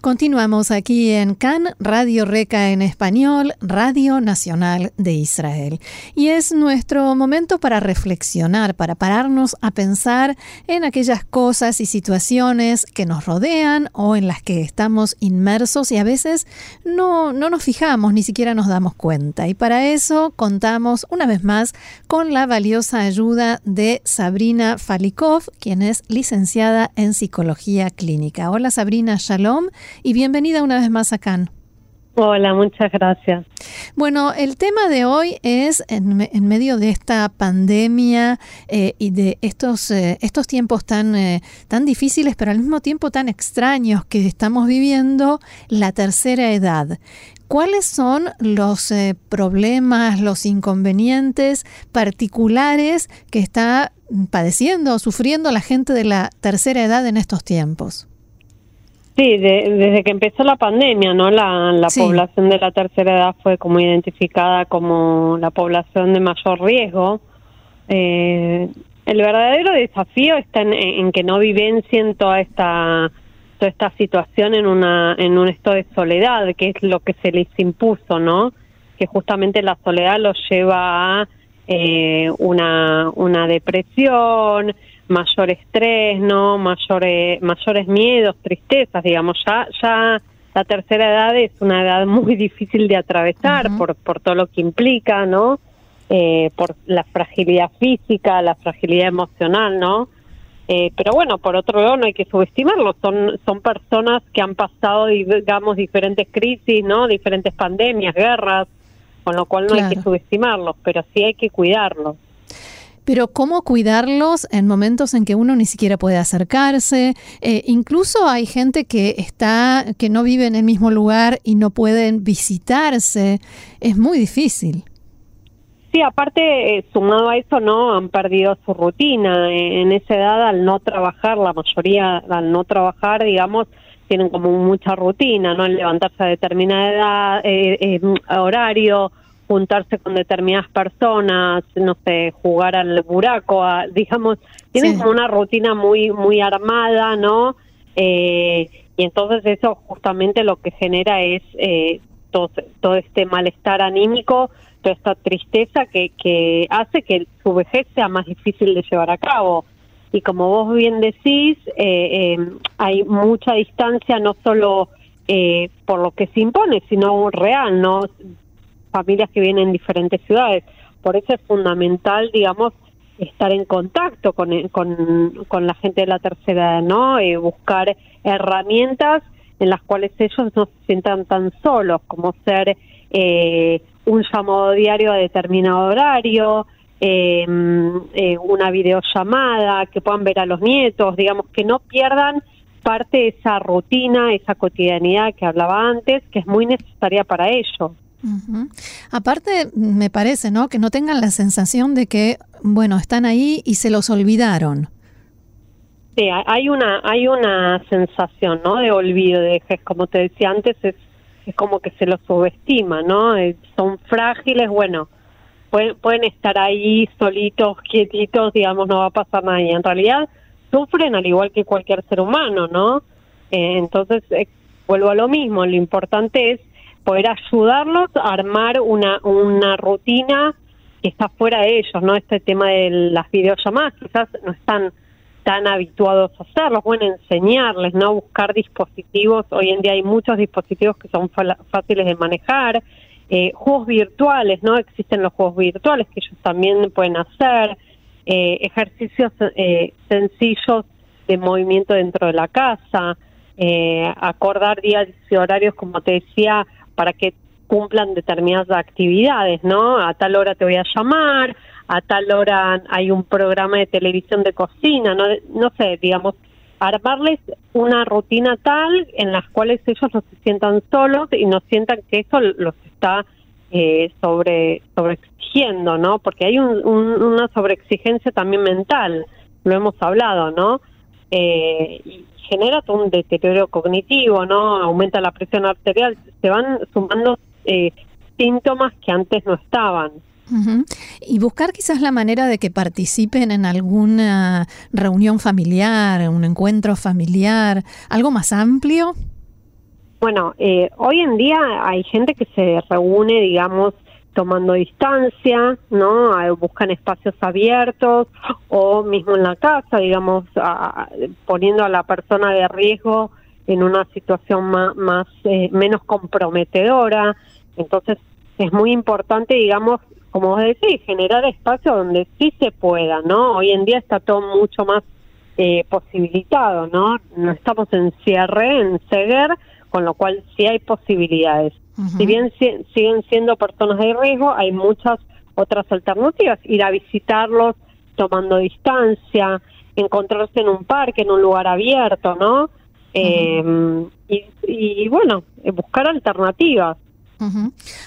Continuamos aquí en CAN, Radio Reca en español, Radio Nacional de Israel. Y es nuestro momento para reflexionar, para pararnos a pensar en aquellas cosas y situaciones que nos rodean o en las que estamos inmersos y a veces no, no nos fijamos, ni siquiera nos damos cuenta. Y para eso contamos una vez más con la valiosa ayuda de Sabrina Falikov, quien es licenciada en Psicología Clínica. Hola Sabrina, shalom y bienvenida una vez más a Cannes. Hola, muchas gracias. Bueno, el tema de hoy es en, medio de esta pandemia eh, y de estos, eh, estos tiempos tan, eh, tan difíciles, pero al mismo tiempo tan extraños que estamos viviendo, la tercera edad. ¿Cuáles son los problemas, los inconvenientes particulares que está padeciendo o sufriendo la gente de la tercera edad en estos tiempos? Sí, desde que empezó la pandemia, ¿no? La, población de la tercera edad fue como identificada como la población de mayor riesgo. Eh, el verdadero desafío está en, que no vivencien toda esta toda esta situación en una en un estado de soledad, que es lo que se les impuso, ¿no? Que justamente la soledad los lleva a eh, una una depresión, mayor estrés, ¿no? Mayores, mayores miedos, tristezas, digamos, ya, ya la tercera edad es una edad muy difícil de atravesar por, por todo lo que implica, ¿no? Eh, por la fragilidad física, la fragilidad emocional, ¿no? Eh, pero bueno, por otro lado no hay que subestimarlo, son, son personas que han pasado, digamos, diferentes crisis, ¿no? Diferentes pandemias, guerras, con lo cual no hay que subestimarlos, pero sí hay que cuidarlos. Pero ¿cómo cuidarlos en momentos en que uno ni siquiera puede acercarse? Eh, incluso hay gente que está, que no vive en el mismo lugar y no pueden visitarse. Es muy difícil. Sí, aparte, eh, sumado a eso, ¿no? Han perdido su rutina. Eh, en esa edad, al no trabajar, la mayoría, al no trabajar, digamos, tienen como mucha rutina, ¿no? En levantarse a determinada edad, horario, juntarse con determinadas personas, no sé, jugar al buraco, digamos, tienen como una rutina muy muy armada, ¿no? Eh, y entonces eso justamente lo que genera es eh, todo, todo este malestar anímico, toda esta tristeza que, que hace que su vejez sea más difícil de llevar a cabo. Y como vos bien decís, eh, hay mucha distancia, no solo por lo que se impone, sino real, ¿no? Familias que vienen en diferentes ciudades. Por eso es fundamental, digamos, estar en contacto con, con, la gente de la tercera edad, ¿no? Eh, buscar herramientas en las cuales ellos no se sientan tan solos, como ser eh, un llamado diario a determinado horario, em, eh, una videollamada, que puedan ver a los nietos, digamos, que no pierdan parte de esa rutina, esa cotidianidad que hablaba antes, que es muy necesaria para ellos. Aparte, me parece, ¿no? Que no tengan la sensación de que, bueno, están ahí y se los olvidaron. Sí, hay una, hay una sensación, ¿no? De olvido, de como te decía antes, es, es como que se los subestima, ¿no? Eh, son frágiles, bueno, pueden, pueden estar ahí solitos, quietitos, digamos, no va a pasar nada. Y en realidad sufren al igual que cualquier ser humano, ¿no? Eh, entonces, eh, vuelvo a lo mismo, lo importante es poder ayudarlos a armar una, una rutina que está fuera de ellos, ¿no? Este tema de las videollamadas, quizás no están tan habituados a hacerlos, bueno, enseñarles, ¿no? Buscar dispositivos, hoy en día hay muchos dispositivos que son fáciles de manejar, eh, juegos virtuales, ¿no? Existen los juegos virtuales que ellos también pueden hacer, eh, ejercicios eh, sencillos de movimiento dentro de la casa, acordar días y horarios, como te decía, para que cumplan determinadas actividades, ¿no? A tal hora te voy a llamar, a tal hora hay un programa de televisión de cocina, no, no sé, digamos, armarles una rutina tal en las cuales ellos no se sientan solos y no sientan que eso los está eh, sobre sobreexigiendo, ¿no? Porque hay un, una sobreexigencia también mental, lo hemos hablado, ¿no? Eh, genera todo un deterioro cognitivo, ¿no? Aumenta la presión arterial, se van sumando eh, síntomas que antes no estaban. Y buscar quizás la manera de que participen en alguna reunión familiar, un encuentro familiar, algo más amplio. Bueno, eh, hoy en día hay gente que se reúne, digamos, tomando distancia, ¿no? Buscan espacios abiertos o mismo en la casa, digamos, poniendo a la persona de riesgo en una situación más, eh, menos comprometedora. Entonces es muy importante, digamos, como vos decís, generar espacios donde sí se pueda, ¿no? Hoy en día está todo mucho más eh, posibilitado, ¿no? No estamos en cierre, en ceguer, con lo cual sí hay posibilidades. Si bien siguen siendo personas de riesgo, hay muchas otras alternativas. Ir a visitarlos tomando distancia, encontrarse en un parque, en un lugar abierto, ¿no? eh, y, y, bueno, buscar alternativas.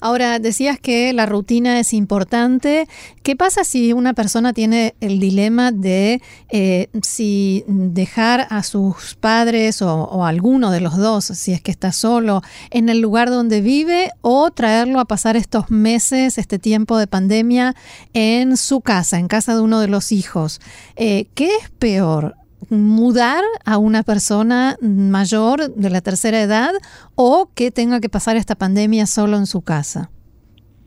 Ahora, decías que la rutina es importante. ¿Qué pasa si una persona tiene el dilema de eh, si dejar a sus padres o, alguno de los dos, si es que está solo, en el lugar donde vive o traerlo a pasar estos meses, este tiempo de pandemia, en su casa, en casa de uno de los hijos? Eh, ¿Qué es peor? Mudar a una persona mayor de la tercera edad o que tenga que pasar esta pandemia solo en su casa?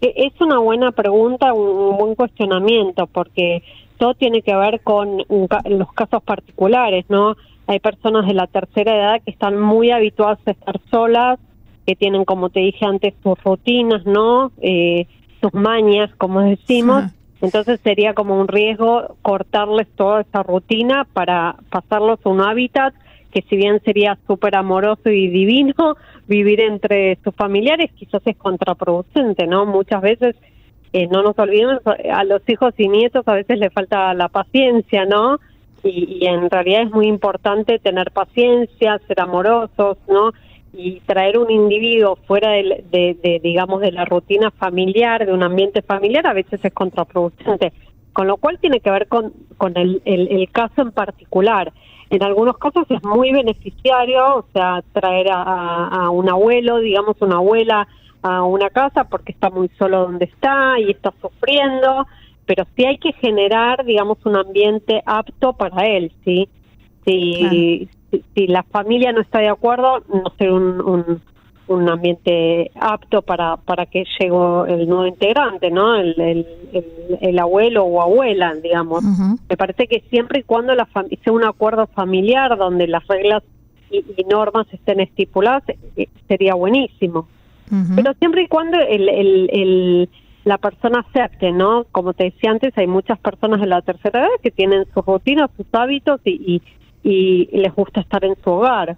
E, es una buena pregunta, un buen cuestionamiento, porque todo tiene que ver con los casos particulares, ¿no? Hay personas de la tercera edad que están muy habituadas a estar solas, que tienen, como te dije antes, sus rutinas, ¿no? Eh, sus mañas, como decimos, entonces sería como un riesgo cortarles toda esa rutina para pasarlos a un hábitat que si bien sería súper amoroso y divino, vivir entre sus familiares quizás es contraproducente, ¿no? Muchas veces, eh, no nos olvidemos, a los hijos y nietos a veces les falta la paciencia, ¿no? Y, y en realidad es muy importante tener paciencia, ser amorosos, ¿no? Y traer un individuo fuera de, digamos, de la rutina familiar, de un ambiente familiar, a veces es contraproducente. Con lo cual tiene que ver con, con el, el, caso en particular. En algunos casos es muy beneficiario, o sea, traer a, a, un abuelo, digamos, una abuela a una casa porque está muy solo donde está y está sufriendo, pero sí hay que generar, digamos, un ambiente apto para él, ¿sí? Si, si, la familia no está de acuerdo, no ser un, un, ambiente apto para, para que llegue el nuevo integrante, ¿no? El, el, abuelo o abuela, digamos. Me parece que siempre y cuando la sea un acuerdo familiar donde las reglas y, normas estén estipuladas, eh, sería buenísimo. Pero siempre y cuando el, el, la persona acepte, ¿no? Como te decía antes, hay muchas personas de la tercera edad que tienen sus rutinas, sus hábitos y y les gusta estar en su hogar.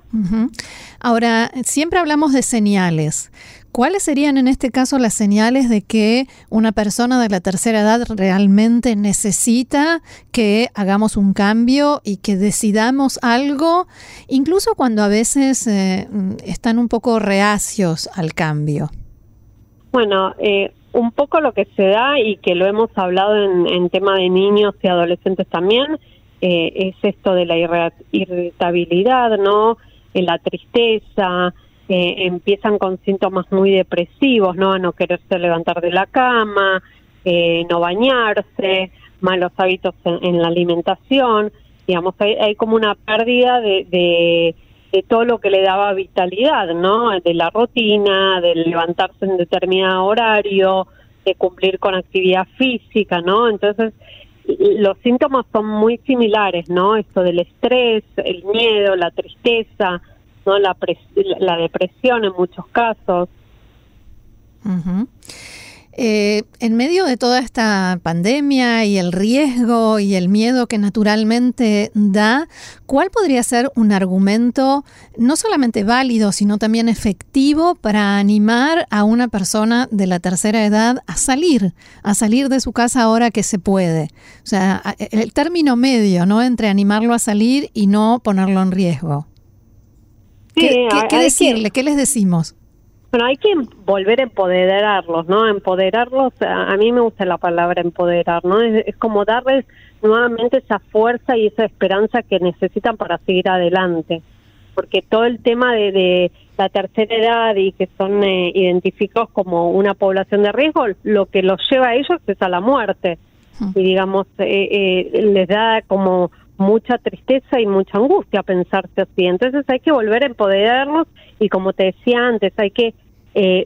Ahora, siempre hablamos de señales. ¿Cuáles serían en este caso las señales de que una persona de la tercera edad realmente necesita que hagamos un cambio y que decidamos algo, incluso cuando a veces eh, están un poco reacios al cambio? Bueno, eh, un poco lo que se da y que lo hemos hablado en, en tema de niños y adolescentes también, eh, es esto de la irritabilidad, ¿no? Eh, la tristeza, eh, empiezan con síntomas muy depresivos, ¿no? A no quererse levantar de la cama, no bañarse, malos hábitos en, la alimentación, digamos, hay, como una pérdida de, de, de, todo lo que le daba vitalidad, ¿no? De la rutina, de levantarse en determinado horario, de cumplir con actividad física, ¿no? Entonces, los síntomas son muy similares, ¿no? Esto del estrés, el miedo, la tristeza, ¿no? La, la depresión en muchos casos. Eh, en medio de toda esta pandemia y el riesgo y el miedo que naturalmente da, ¿cuál podría ser un argumento no solamente válido, sino también efectivo para animar a una persona de la tercera edad a salir, a salir de su casa ahora que se puede? O sea, el término medio, ¿no? Entre animarlo a salir y no ponerlo en riesgo. ¿Qué, decirle? ¿Qué les decimos? Bueno, hay que volver a empoderarlos, ¿no? Empoderarlos, a, mí me gusta la palabra empoderar, ¿no? Es, como darles nuevamente esa fuerza y esa esperanza que necesitan para seguir adelante. Porque todo el tema de, la tercera edad y que son eh, identificados como una población de riesgo, lo que los lleva a ellos es a la muerte. Y digamos, eh, eh, les da como mucha tristeza y mucha angustia pensarse así. Entonces hay que volver a empoderarnos y como te decía antes, hay que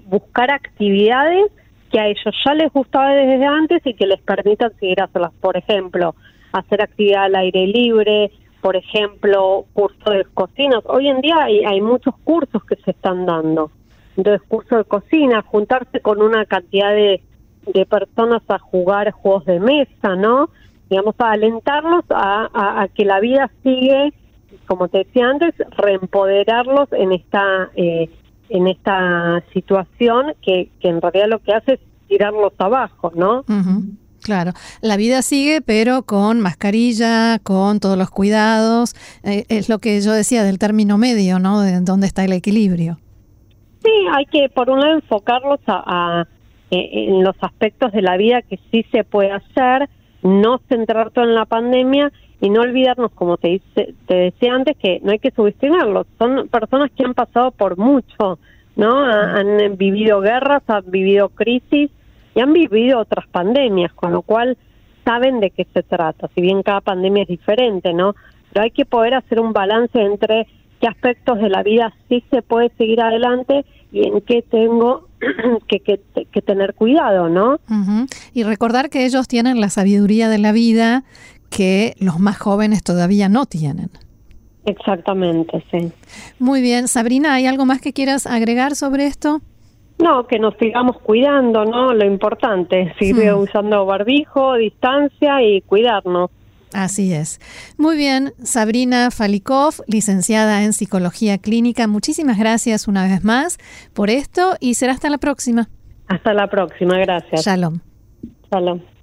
buscar actividades que a ellos ya les gustaba desde antes y que les permitan seguir hacerlas. Por ejemplo, hacer actividad al aire libre, por ejemplo, cursos de cocina. Hoy en día hay, hay muchos cursos que se están dando. Entonces, curso de cocina, juntarse con una cantidad de, de personas a jugar juegos de mesa, ¿no? Digamos, a alentarlos a, a, que la vida sigue, como te decía antes, reempoderarlos en esta, eh, en esta situación que, que en realidad lo que hace es tirarlos abajo, ¿no? Claro, la vida sigue, pero con mascarilla, con todos los cuidados. Eh, es lo que yo decía del término medio, ¿no? De dónde está el equilibrio. Sí, hay que, por un lado, enfocarlos a, eh, en los aspectos de la vida que sí se puede hacer, no centrar todo en la pandemia y no olvidarnos, como te, dice, te decía antes, que no hay que subestimarlos. Son personas que han pasado por mucho, ¿no? Han vivido guerras, han vivido crisis y han vivido otras pandemias, con lo cual saben de qué se trata, si bien cada pandemia es diferente, ¿no? Pero hay que poder hacer un balance entre qué aspectos de la vida sí se puede seguir adelante y en qué tengo que, que, tener cuidado, ¿no? Y recordar que ellos tienen la sabiduría de la vida que los más jóvenes todavía no tienen. Exactamente, sí. Muy bien, Sabrina, ¿hay algo más que quieras agregar sobre esto? No, que nos sigamos cuidando, ¿no? Lo importante, seguir hmm. usando barbijo, distancia y cuidarnos. Así es. Muy bien, Sabrina Falikov, licenciada en Psicología Clínica, muchísimas gracias una vez más por esto y será hasta la próxima. Hasta la próxima, gracias. Shalom. Shalom.